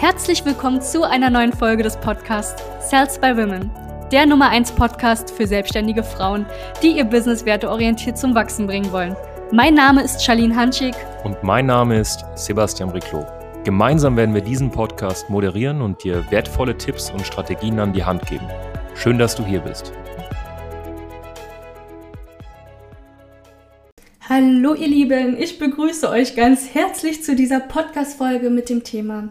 Herzlich willkommen zu einer neuen Folge des Podcasts Sales by Women, der Nummer 1 Podcast für selbstständige Frauen, die ihr Business werteorientiert zum Wachsen bringen wollen. Mein Name ist Charlene Hanschig. Und mein Name ist Sebastian Riclo. Gemeinsam werden wir diesen Podcast moderieren und dir wertvolle Tipps und Strategien an die Hand geben. Schön, dass du hier bist. Hallo ihr Lieben, ich begrüße euch ganz herzlich zu dieser Podcast-Folge mit dem Thema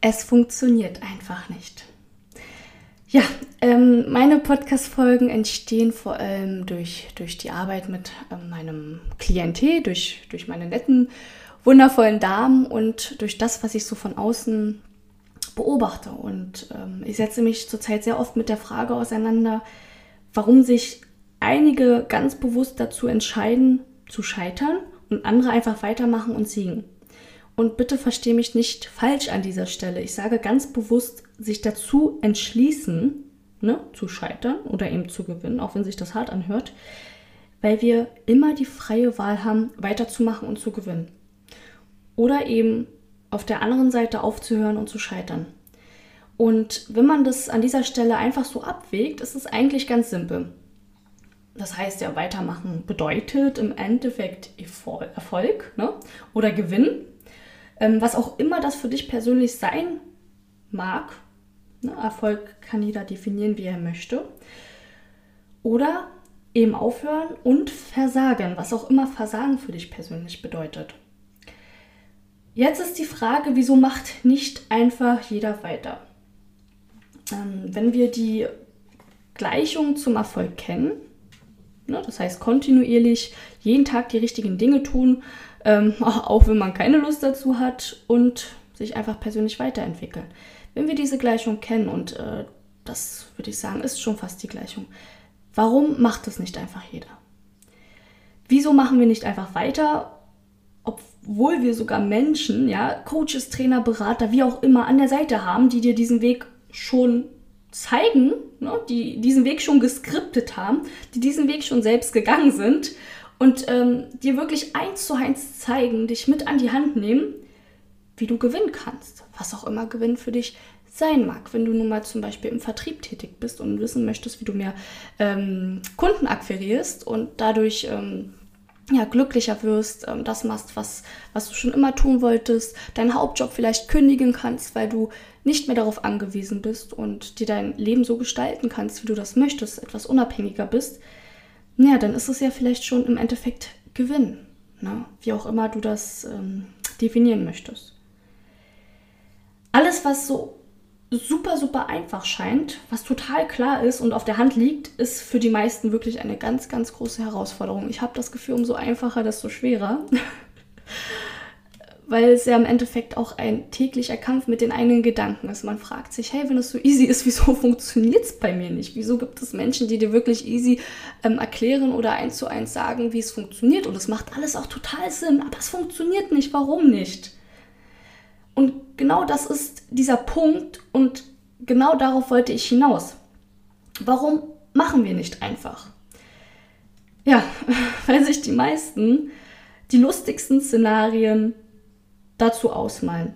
Es funktioniert einfach nicht. Ja, ähm, meine Podcast-Folgen entstehen vor allem durch, durch die Arbeit mit ähm, meinem Klientel, durch, durch meine netten, wundervollen Damen und durch das, was ich so von außen beobachte. Und ähm, ich setze mich zurzeit sehr oft mit der Frage auseinander, warum sich einige ganz bewusst dazu entscheiden, zu scheitern und andere einfach weitermachen und siegen. Und bitte verstehe mich nicht falsch an dieser Stelle. Ich sage ganz bewusst, sich dazu entschließen, ne, zu scheitern oder eben zu gewinnen, auch wenn sich das hart anhört, weil wir immer die freie Wahl haben, weiterzumachen und zu gewinnen. Oder eben auf der anderen Seite aufzuhören und zu scheitern. Und wenn man das an dieser Stelle einfach so abwägt, ist es eigentlich ganz simpel. Das heißt ja, weitermachen bedeutet im Endeffekt Erfolg ne? oder Gewinn. Ähm, was auch immer das für dich persönlich sein mag. Ne? Erfolg kann jeder definieren, wie er möchte. Oder eben aufhören und versagen, was auch immer Versagen für dich persönlich bedeutet. Jetzt ist die Frage, wieso macht nicht einfach jeder weiter? Ähm, wenn wir die Gleichung zum Erfolg kennen, Ne? Das heißt, kontinuierlich jeden Tag die richtigen Dinge tun, ähm, auch wenn man keine Lust dazu hat und sich einfach persönlich weiterentwickeln. Wenn wir diese Gleichung kennen, und äh, das würde ich sagen, ist schon fast die Gleichung, warum macht es nicht einfach jeder? Wieso machen wir nicht einfach weiter, obwohl wir sogar Menschen, ja, Coaches, Trainer, Berater, wie auch immer an der Seite haben, die dir diesen Weg schon zeigen, ne, die diesen Weg schon geskriptet haben, die diesen Weg schon selbst gegangen sind und ähm, dir wirklich eins zu eins zeigen, dich mit an die Hand nehmen, wie du gewinnen kannst. Was auch immer Gewinn für dich sein mag. Wenn du nun mal zum Beispiel im Vertrieb tätig bist und wissen möchtest, wie du mehr ähm, Kunden akquirierst und dadurch ähm, ja, glücklicher wirst, ähm, das machst, was, was du schon immer tun wolltest, deinen Hauptjob vielleicht kündigen kannst, weil du nicht mehr darauf angewiesen bist und dir dein Leben so gestalten kannst, wie du das möchtest, etwas unabhängiger bist, naja, dann ist es ja vielleicht schon im Endeffekt Gewinn, ne? wie auch immer du das ähm, definieren möchtest. Alles, was so super, super einfach scheint, was total klar ist und auf der Hand liegt, ist für die meisten wirklich eine ganz, ganz große Herausforderung. Ich habe das Gefühl, umso einfacher, desto schwerer. Weil es ja im Endeffekt auch ein täglicher Kampf mit den eigenen Gedanken ist. Man fragt sich, hey, wenn es so easy ist, wieso funktioniert es bei mir nicht? Wieso gibt es Menschen, die dir wirklich easy ähm, erklären oder eins zu eins sagen, wie es funktioniert? Und es macht alles auch total Sinn, aber es funktioniert nicht. Warum nicht? Und genau das ist dieser Punkt und genau darauf wollte ich hinaus. Warum machen wir nicht einfach? Ja, weil sich die meisten die lustigsten Szenarien dazu ausmalen.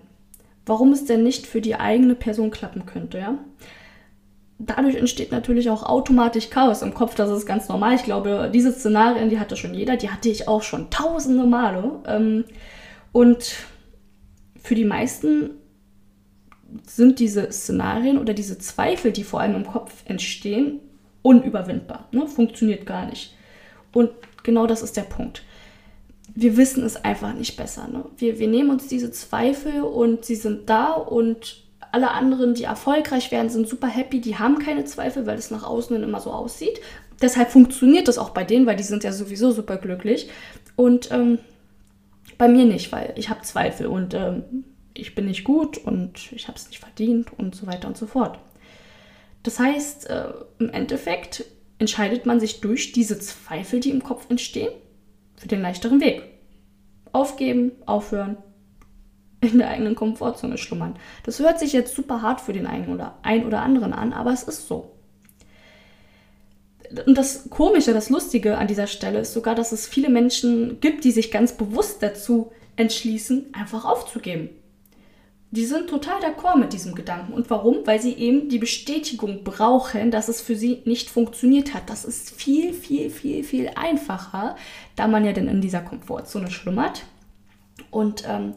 Warum es denn nicht für die eigene Person klappen könnte, ja? Dadurch entsteht natürlich auch automatisch Chaos im Kopf, das ist ganz normal. Ich glaube, diese Szenarien, die hatte schon jeder, die hatte ich auch schon tausende Male. Ähm, und für die meisten sind diese Szenarien oder diese Zweifel, die vor allem im Kopf entstehen, unüberwindbar. Ne? Funktioniert gar nicht. Und genau das ist der Punkt. Wir wissen es einfach nicht besser. Ne? Wir, wir nehmen uns diese Zweifel und sie sind da und alle anderen, die erfolgreich werden, sind super happy, die haben keine Zweifel, weil es nach außen immer so aussieht. Deshalb funktioniert das auch bei denen, weil die sind ja sowieso super glücklich. Und ähm, bei mir nicht, weil ich habe Zweifel und ähm, ich bin nicht gut und ich habe es nicht verdient und so weiter und so fort. Das heißt, äh, im Endeffekt entscheidet man sich durch diese Zweifel, die im Kopf entstehen, für den leichteren Weg. Aufgeben, aufhören, in der eigenen Komfortzone schlummern. Das hört sich jetzt super hart für den einen oder ein oder anderen an, aber es ist so und das Komische, das Lustige an dieser Stelle ist sogar, dass es viele Menschen gibt, die sich ganz bewusst dazu entschließen, einfach aufzugeben. Die sind total d'accord mit diesem Gedanken. Und warum? Weil sie eben die Bestätigung brauchen, dass es für sie nicht funktioniert hat. Das ist viel, viel, viel, viel einfacher, da man ja dann in dieser Komfortzone schlummert und ähm,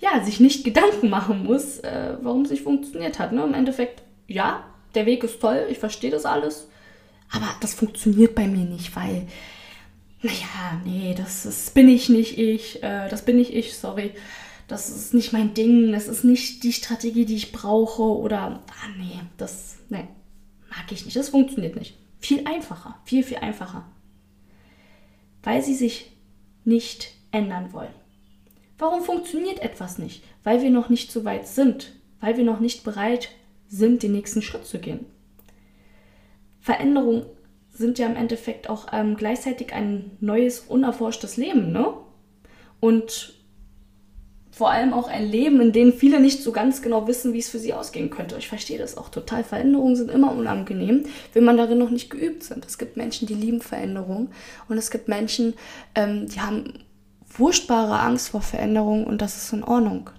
ja, sich nicht Gedanken machen muss, äh, warum es nicht funktioniert hat. Ne? Im Endeffekt, ja, der Weg ist toll, ich verstehe das alles, aber das funktioniert bei mir nicht, weil, naja, nee, das, das bin ich nicht ich, äh, das bin nicht ich, sorry das ist nicht mein Ding, das ist nicht die Strategie, die ich brauche oder, ah nee, das, nee, mag ich nicht, das funktioniert nicht. Viel einfacher, viel, viel einfacher. Weil sie sich nicht ändern wollen. Warum funktioniert etwas nicht? Weil wir noch nicht so weit sind, weil wir noch nicht bereit sind, den nächsten Schritt zu gehen. Veränderungen sind ja im Endeffekt auch ähm, gleichzeitig ein neues, unerforschtes Leben, ne? Und vor allem auch ein Leben, in dem viele nicht so ganz genau wissen, wie es für sie ausgehen könnte. Ich verstehe das auch total. Veränderungen sind immer unangenehm, wenn man darin noch nicht geübt sind. Es gibt Menschen, die lieben Veränderungen und es gibt Menschen, ähm, die haben furchtbare Angst vor Veränderungen und das ist in Ordnung.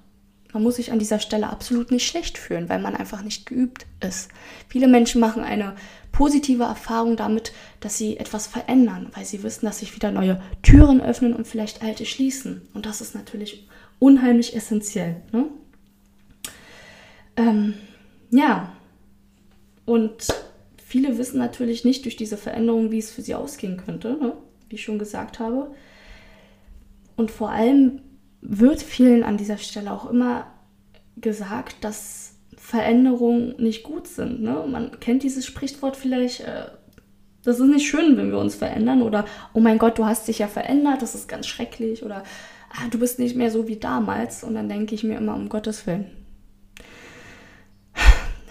Man muss sich an dieser Stelle absolut nicht schlecht fühlen, weil man einfach nicht geübt ist. Viele Menschen machen eine positive Erfahrung damit, dass sie etwas verändern, weil sie wissen, dass sich wieder neue Türen öffnen und vielleicht alte schließen. Und das ist natürlich unheimlich essentiell. Ne? Ähm, ja, und viele wissen natürlich nicht durch diese Veränderung, wie es für sie ausgehen könnte, ne? wie ich schon gesagt habe. Und vor allem wird vielen an dieser Stelle auch immer gesagt, dass Veränderungen nicht gut sind. Ne? Man kennt dieses Sprichwort vielleicht, äh, das ist nicht schön, wenn wir uns verändern oder, oh mein Gott, du hast dich ja verändert, das ist ganz schrecklich oder ah, du bist nicht mehr so wie damals. Und dann denke ich mir immer, um Gottes Willen.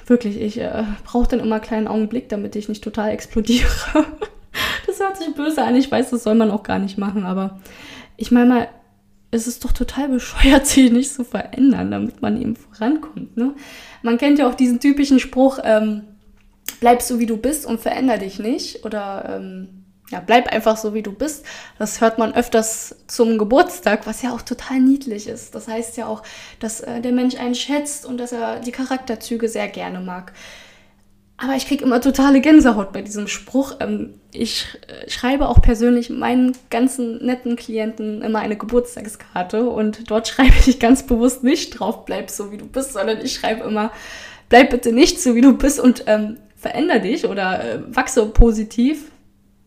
Wirklich, ich äh, brauche dann immer einen kleinen Augenblick, damit ich nicht total explodiere. das hört sich böse an, ich weiß, das soll man auch gar nicht machen, aber ich meine mal, es ist doch total bescheuert, sich nicht zu verändern, damit man eben vorankommt. Ne? Man kennt ja auch diesen typischen Spruch, ähm, bleib so wie du bist und veränder dich nicht. Oder ähm, ja, bleib einfach so, wie du bist. Das hört man öfters zum Geburtstag, was ja auch total niedlich ist. Das heißt ja auch, dass äh, der Mensch einen schätzt und dass er die Charakterzüge sehr gerne mag. Aber ich kriege immer totale Gänsehaut bei diesem Spruch. Ähm, ich äh, schreibe auch persönlich meinen ganzen netten Klienten immer eine Geburtstagskarte und dort schreibe ich ganz bewusst nicht drauf, bleib so, wie du bist, sondern ich schreibe immer, bleib bitte nicht so, wie du bist und ähm, veränder dich oder äh, wachse positiv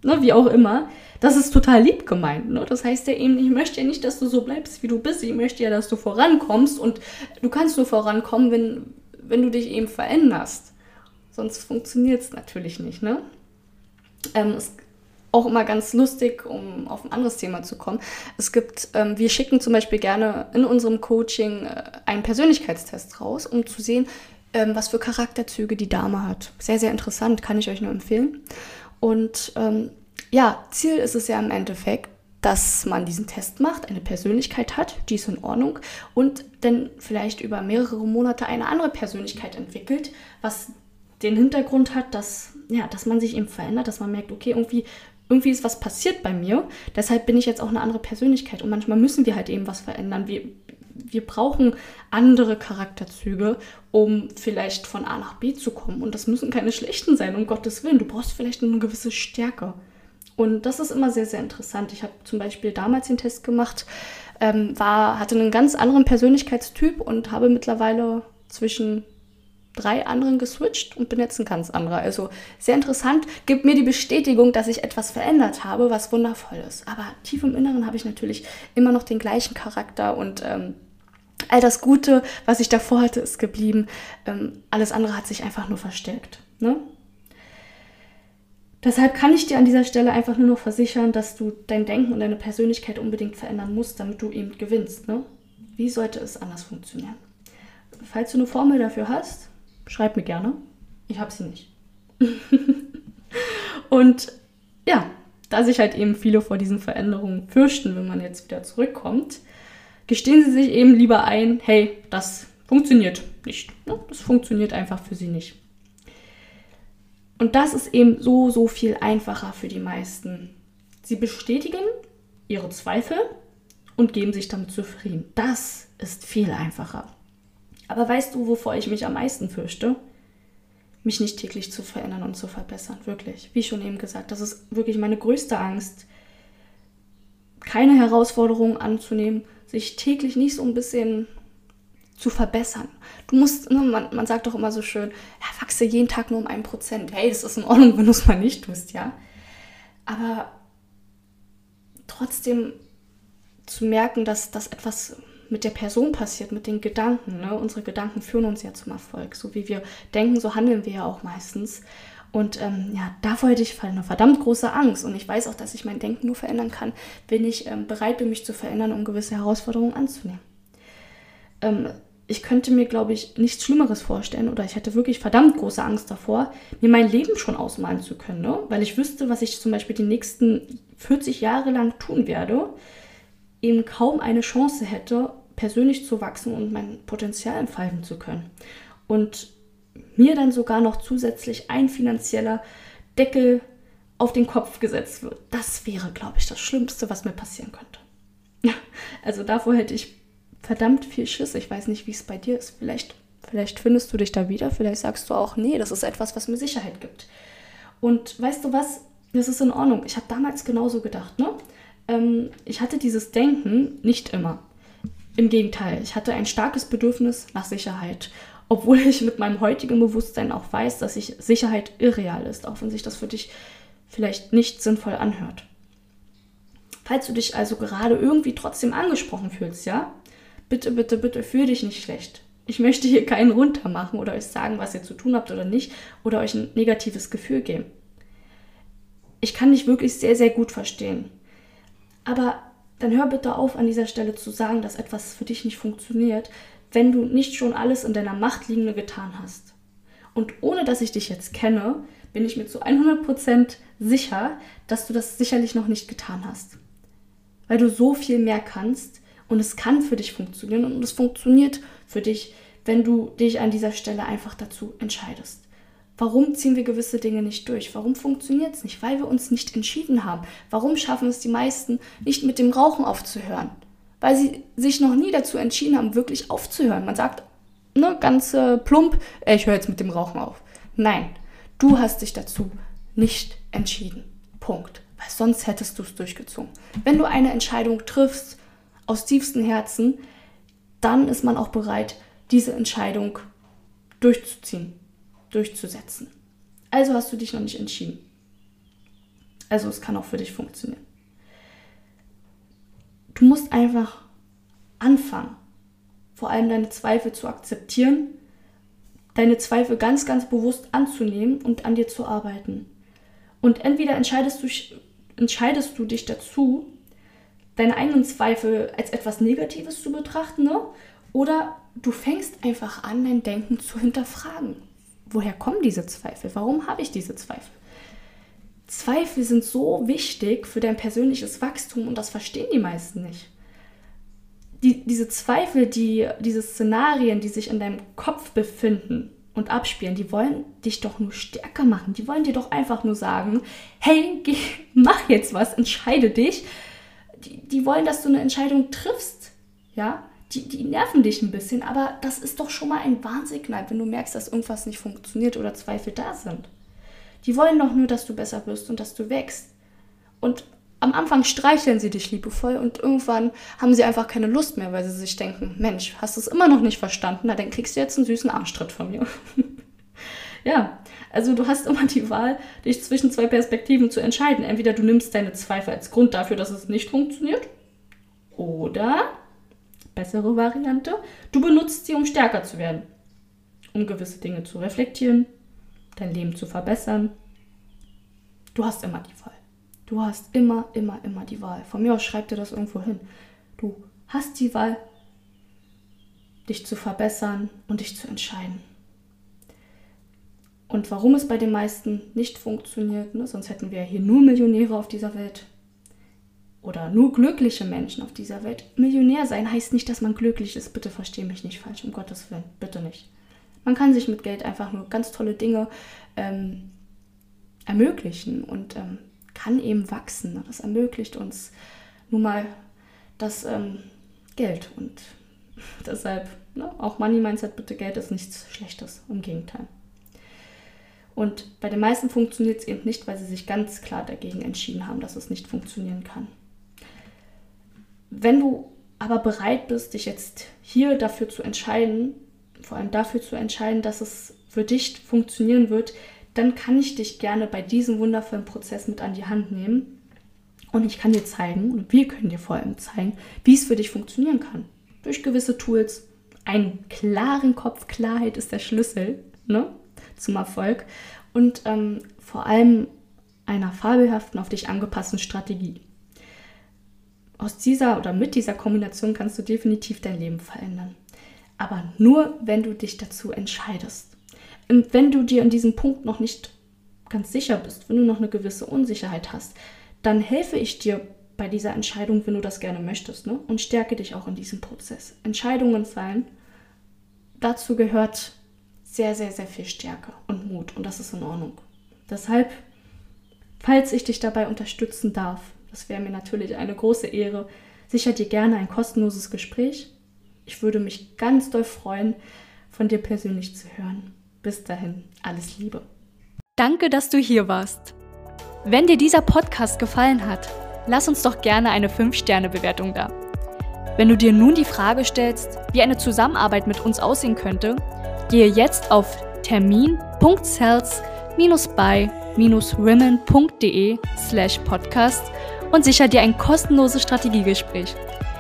ne, wie auch immer, das ist total lieb gemeint. Ne? Das heißt ja eben, ich möchte ja nicht, dass du so bleibst, wie du bist. Ich möchte ja, dass du vorankommst und du kannst nur vorankommen, wenn, wenn du dich eben veränderst. Sonst funktioniert es natürlich nicht. Ne? Ähm, ist auch immer ganz lustig, um auf ein anderes Thema zu kommen. Es gibt, ähm, wir schicken zum Beispiel gerne in unserem Coaching äh, einen Persönlichkeitstest raus, um zu sehen, ähm, was für Charakterzüge die Dame hat. Sehr, sehr interessant, kann ich euch nur empfehlen. Und ähm, ja, Ziel ist es ja im Endeffekt, dass man diesen Test macht, eine Persönlichkeit hat, die ist in Ordnung und dann vielleicht über mehrere Monate eine andere Persönlichkeit entwickelt, was den Hintergrund hat, dass, ja, dass man sich eben verändert, dass man merkt, okay, irgendwie, irgendwie ist was passiert bei mir, deshalb bin ich jetzt auch eine andere Persönlichkeit und manchmal müssen wir halt eben was verändern. Wir, wir brauchen andere Charakterzüge, um vielleicht von A nach B zu kommen. Und das müssen keine schlechten sein, um Gottes Willen. Du brauchst vielleicht eine gewisse Stärke. Und das ist immer sehr, sehr interessant. Ich habe zum Beispiel damals den Test gemacht, ähm, war, hatte einen ganz anderen Persönlichkeitstyp und habe mittlerweile zwischen drei anderen geswitcht und bin jetzt ein ganz anderer. Also sehr interessant, gibt mir die Bestätigung, dass ich etwas verändert habe, was wundervoll ist. Aber tief im Inneren habe ich natürlich immer noch den gleichen Charakter und ähm, all das Gute, was ich davor hatte, ist geblieben. Ähm, alles andere hat sich einfach nur verstärkt. Ne? Deshalb kann ich dir an dieser Stelle einfach nur noch versichern, dass du dein Denken und deine Persönlichkeit unbedingt verändern musst, damit du eben gewinnst. Ne? Wie sollte es anders funktionieren? Falls du eine Formel dafür hast, schreib mir gerne. Ich habe sie nicht. und ja, da sich halt eben viele vor diesen Veränderungen fürchten, wenn man jetzt wieder zurückkommt, gestehen sie sich eben lieber ein, hey, das funktioniert nicht. Ne? Das funktioniert einfach für sie nicht. Und das ist eben so, so viel einfacher für die meisten. Sie bestätigen ihre Zweifel und geben sich damit zufrieden. Das ist viel einfacher. Aber weißt du, wovor ich mich am meisten fürchte? Mich nicht täglich zu verändern und zu verbessern. Wirklich. Wie schon eben gesagt, das ist wirklich meine größte Angst. Keine Herausforderungen anzunehmen, sich täglich nicht so ein bisschen zu verbessern. Du musst, ne, man, man sagt doch immer so schön, ja, wachse jeden Tag nur um ein Prozent. Hey, das ist in Ordnung, wenn du es mal nicht tust, ja. Aber trotzdem zu merken, dass, dass etwas mit der Person passiert, mit den Gedanken. Ne? Unsere Gedanken führen uns ja zum Erfolg. So wie wir denken, so handeln wir ja auch meistens. Und ähm, ja, davor hätte ich eine verdammt große Angst. Und ich weiß auch, dass ich mein Denken nur verändern kann, wenn ich ähm, bereit bin, mich zu verändern, um gewisse Herausforderungen anzunehmen. Ähm, ich könnte mir, glaube ich, nichts Schlimmeres vorstellen oder ich hätte wirklich verdammt große Angst davor, mir mein Leben schon ausmalen zu können, ne? weil ich wüsste, was ich zum Beispiel die nächsten 40 Jahre lang tun werde, eben kaum eine Chance hätte, persönlich zu wachsen und mein Potenzial entfalten zu können. Und mir dann sogar noch zusätzlich ein finanzieller Deckel auf den Kopf gesetzt wird. Das wäre, glaube ich, das Schlimmste, was mir passieren könnte. Also davor hätte ich verdammt viel Schiss. Ich weiß nicht, wie es bei dir ist. Vielleicht, vielleicht findest du dich da wieder. Vielleicht sagst du auch, nee, das ist etwas, was mir Sicherheit gibt. Und weißt du was? Das ist in Ordnung. Ich habe damals genauso gedacht. Ne? Ähm, ich hatte dieses Denken nicht immer. Im Gegenteil, ich hatte ein starkes Bedürfnis nach Sicherheit. Obwohl ich mit meinem heutigen Bewusstsein auch weiß, dass sich Sicherheit irreal ist, auch wenn sich das für dich vielleicht nicht sinnvoll anhört. Falls du dich also gerade irgendwie trotzdem angesprochen fühlst, ja, bitte, bitte, bitte fühl dich nicht schlecht. Ich möchte hier keinen runtermachen oder euch sagen, was ihr zu tun habt oder nicht oder euch ein negatives Gefühl geben. Ich kann dich wirklich sehr, sehr gut verstehen. Aber dann hör bitte auf, an dieser Stelle zu sagen, dass etwas für dich nicht funktioniert, wenn du nicht schon alles in deiner Macht liegende getan hast. Und ohne dass ich dich jetzt kenne, bin ich mir zu 100% sicher, dass du das sicherlich noch nicht getan hast. Weil du so viel mehr kannst, und es kann für dich funktionieren und es funktioniert für dich, wenn du dich an dieser Stelle einfach dazu entscheidest. Warum ziehen wir gewisse Dinge nicht durch? Warum funktioniert es nicht? Weil wir uns nicht entschieden haben. Warum schaffen es die meisten nicht mit dem Rauchen aufzuhören? Weil sie sich noch nie dazu entschieden haben, wirklich aufzuhören. Man sagt, ne, ganz äh, plump, ich höre jetzt mit dem Rauchen auf. Nein, du hast dich dazu nicht entschieden. Punkt. Weil sonst hättest du es durchgezogen. Wenn du eine Entscheidung triffst, aus tiefstem Herzen, dann ist man auch bereit, diese Entscheidung durchzuziehen, durchzusetzen. Also hast du dich noch nicht entschieden. Also es kann auch für dich funktionieren. Du musst einfach anfangen, vor allem deine Zweifel zu akzeptieren, deine Zweifel ganz, ganz bewusst anzunehmen und an dir zu arbeiten. Und entweder entscheidest du, entscheidest du dich dazu, deine eigenen Zweifel als etwas Negatives zu betrachten, ne? oder du fängst einfach an, dein Denken zu hinterfragen. Woher kommen diese Zweifel? Warum habe ich diese Zweifel? Zweifel sind so wichtig für dein persönliches Wachstum und das verstehen die meisten nicht. Die, diese Zweifel, die, diese Szenarien, die sich in deinem Kopf befinden und abspielen, die wollen dich doch nur stärker machen. Die wollen dir doch einfach nur sagen, hey, geh, mach jetzt was, entscheide dich die, die wollen, dass du eine Entscheidung triffst. Ja, die, die nerven dich ein bisschen, aber das ist doch schon mal ein Warnsignal, wenn du merkst, dass irgendwas nicht funktioniert oder Zweifel da sind. Die wollen doch nur, dass du besser wirst und dass du wächst. Und am Anfang streicheln sie dich liebevoll und irgendwann haben sie einfach keine Lust mehr, weil sie sich denken, Mensch, hast du es immer noch nicht verstanden? Na, dann kriegst du jetzt einen süßen Arschtritt von mir. ja, also du hast immer die Wahl, dich zwischen zwei Perspektiven zu entscheiden. Entweder du nimmst deine Zweifel als Grund dafür, dass es nicht funktioniert, oder, bessere Variante, du benutzt sie, um stärker zu werden, um gewisse Dinge zu reflektieren, dein Leben zu verbessern. Du hast immer die Wahl. Du hast immer, immer, immer die Wahl. Von mir aus schreib dir das irgendwo hin. Du hast die Wahl, dich zu verbessern und dich zu entscheiden. Und warum es bei den meisten nicht funktioniert, ne? sonst hätten wir hier nur Millionäre auf dieser Welt oder nur glückliche Menschen auf dieser Welt. Millionär sein heißt nicht, dass man glücklich ist. Bitte verstehe mich nicht falsch, um Gottes Willen, bitte nicht. Man kann sich mit Geld einfach nur ganz tolle Dinge ähm, ermöglichen und ähm, kann eben wachsen. Das ermöglicht uns nun mal das ähm, Geld und Deshalb, ne, auch Money Mindset, bitte Geld ist nichts Schlechtes, im Gegenteil. Und bei den meisten funktioniert es eben nicht, weil sie sich ganz klar dagegen entschieden haben, dass es nicht funktionieren kann. Wenn du aber bereit bist, dich jetzt hier dafür zu entscheiden, vor allem dafür zu entscheiden, dass es für dich funktionieren wird, dann kann ich dich gerne bei diesem wundervollen Prozess mit an die Hand nehmen. Und ich kann dir zeigen, und wir können dir vor allem zeigen, wie es für dich funktionieren kann. Durch gewisse Tools. Einen klaren Kopf, Klarheit ist der Schlüssel ne, zum Erfolg. Und ähm, vor allem einer fabelhaften, auf dich angepassten Strategie aus dieser oder mit dieser Kombination kannst du definitiv dein Leben verändern. Aber nur, wenn du dich dazu entscheidest. Und wenn du dir in diesem Punkt noch nicht ganz sicher bist, wenn du noch eine gewisse Unsicherheit hast, dann helfe ich dir bei dieser Entscheidung, wenn du das gerne möchtest, ne? und stärke dich auch in diesem Prozess. Entscheidungen fallen, dazu gehört sehr, sehr, sehr viel Stärke und Mut und das ist in Ordnung. Deshalb, falls ich dich dabei unterstützen darf, das wäre mir natürlich eine große Ehre. Sicher dir gerne ein kostenloses Gespräch. Ich würde mich ganz doll freuen, von dir persönlich zu hören. Bis dahin, alles Liebe. Danke, dass du hier warst. Wenn dir dieser Podcast gefallen hat, lass uns doch gerne eine 5-Sterne-Bewertung da. Wenn du dir nun die Frage stellst, wie eine Zusammenarbeit mit uns aussehen könnte, gehe jetzt auf termin.cells-by-women.de slash podcast und sicher dir ein kostenloses Strategiegespräch.